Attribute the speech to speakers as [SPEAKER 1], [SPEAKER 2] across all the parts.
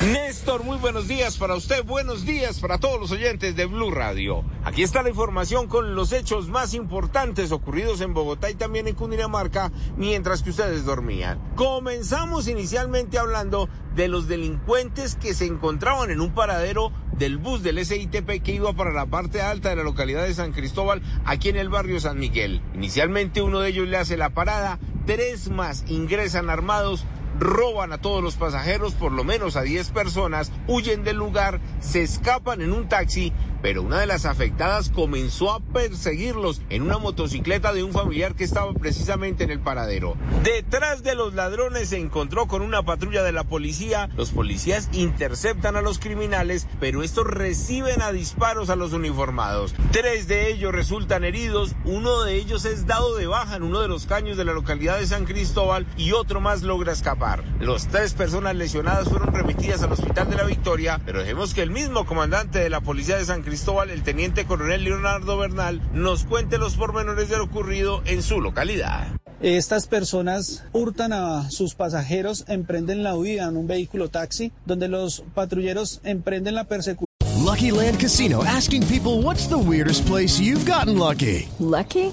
[SPEAKER 1] Néstor, muy buenos días para usted, buenos días para todos los oyentes de Blue Radio. Aquí está la información con los hechos más importantes ocurridos en Bogotá y también en Cundinamarca mientras que ustedes dormían. Comenzamos inicialmente hablando de los delincuentes que se encontraban en un paradero del bus del SITP que iba para la parte alta de la localidad de San Cristóbal, aquí en el barrio San Miguel. Inicialmente uno de ellos le hace la parada, tres más ingresan armados roban a todos los pasajeros, por lo menos a 10 personas, huyen del lugar, se escapan en un taxi, pero una de las afectadas comenzó a perseguirlos en una motocicleta de un familiar que estaba precisamente en el paradero. Detrás de los ladrones se encontró con una patrulla de la policía, los policías interceptan a los criminales, pero estos reciben a disparos a los uniformados. Tres de ellos resultan heridos, uno de ellos es dado de baja en uno de los caños de la localidad de San Cristóbal y otro más logra escapar. Los tres personas lesionadas fueron remitidas al Hospital de la Victoria, pero dejemos que el mismo comandante de la Policía de San Cristóbal, el teniente coronel Leonardo Bernal, nos cuente los pormenores de lo ocurrido en su localidad.
[SPEAKER 2] Estas personas hurtan a sus pasajeros, emprenden la huida en un vehículo taxi, donde los patrulleros emprenden la persecución.
[SPEAKER 3] Lucky Land Casino asking people what's the weirdest place you've gotten lucky?
[SPEAKER 4] Lucky?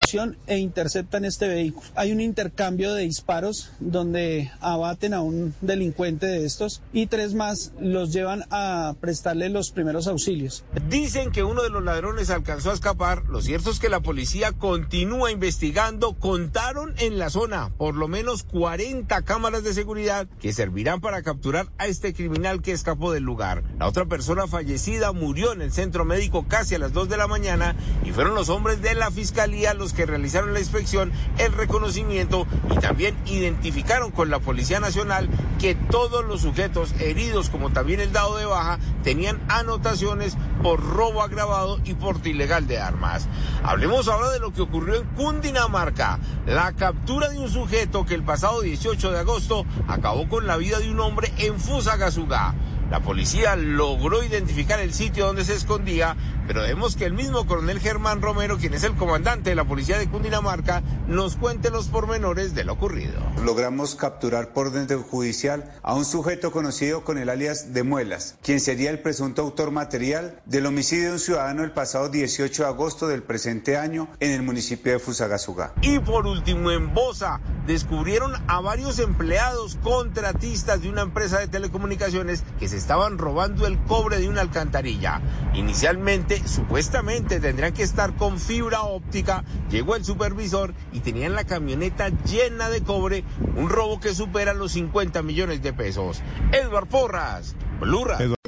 [SPEAKER 2] E interceptan este vehículo. Hay un intercambio de disparos donde abaten a un delincuente de estos y tres más los llevan a prestarle los primeros auxilios.
[SPEAKER 1] Dicen que uno de los ladrones alcanzó a escapar. Lo cierto es que la policía continúa investigando. Contaron en la zona por lo menos 40 cámaras de seguridad que servirán para capturar a este criminal que escapó del lugar. La otra persona fallecida murió en el centro médico casi a las 2 de la mañana y fueron los hombres de la fiscalía los que realizaron la inspección, el reconocimiento y también identificaron con la Policía Nacional que todos los sujetos heridos, como también el dado de baja, tenían anotaciones por robo agravado y porte ilegal de armas. Hablemos ahora de lo que ocurrió en Cundinamarca, la captura de un sujeto que el pasado 18 de agosto acabó con la vida de un hombre en Fusagasugá. La policía logró identificar el sitio donde se escondía, pero vemos que el mismo coronel Germán Romero, quien es el comandante de la policía de Cundinamarca, nos cuente los pormenores de lo ocurrido.
[SPEAKER 5] Logramos capturar por orden judicial a un sujeto conocido con el alias de Muelas, quien sería el presunto autor material del homicidio de un ciudadano el pasado 18 de agosto del presente año en el municipio de Fusagasugá.
[SPEAKER 1] Y por último, en Bosa, descubrieron a varios empleados contratistas de una empresa de telecomunicaciones que se estaban robando el cobre de una alcantarilla. Inicialmente, supuestamente tendrían que estar con fibra óptica. Llegó el supervisor y tenían la camioneta llena de cobre, un robo que supera los 50 millones de pesos. Edward Porras, Blura.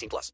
[SPEAKER 6] 18 plus.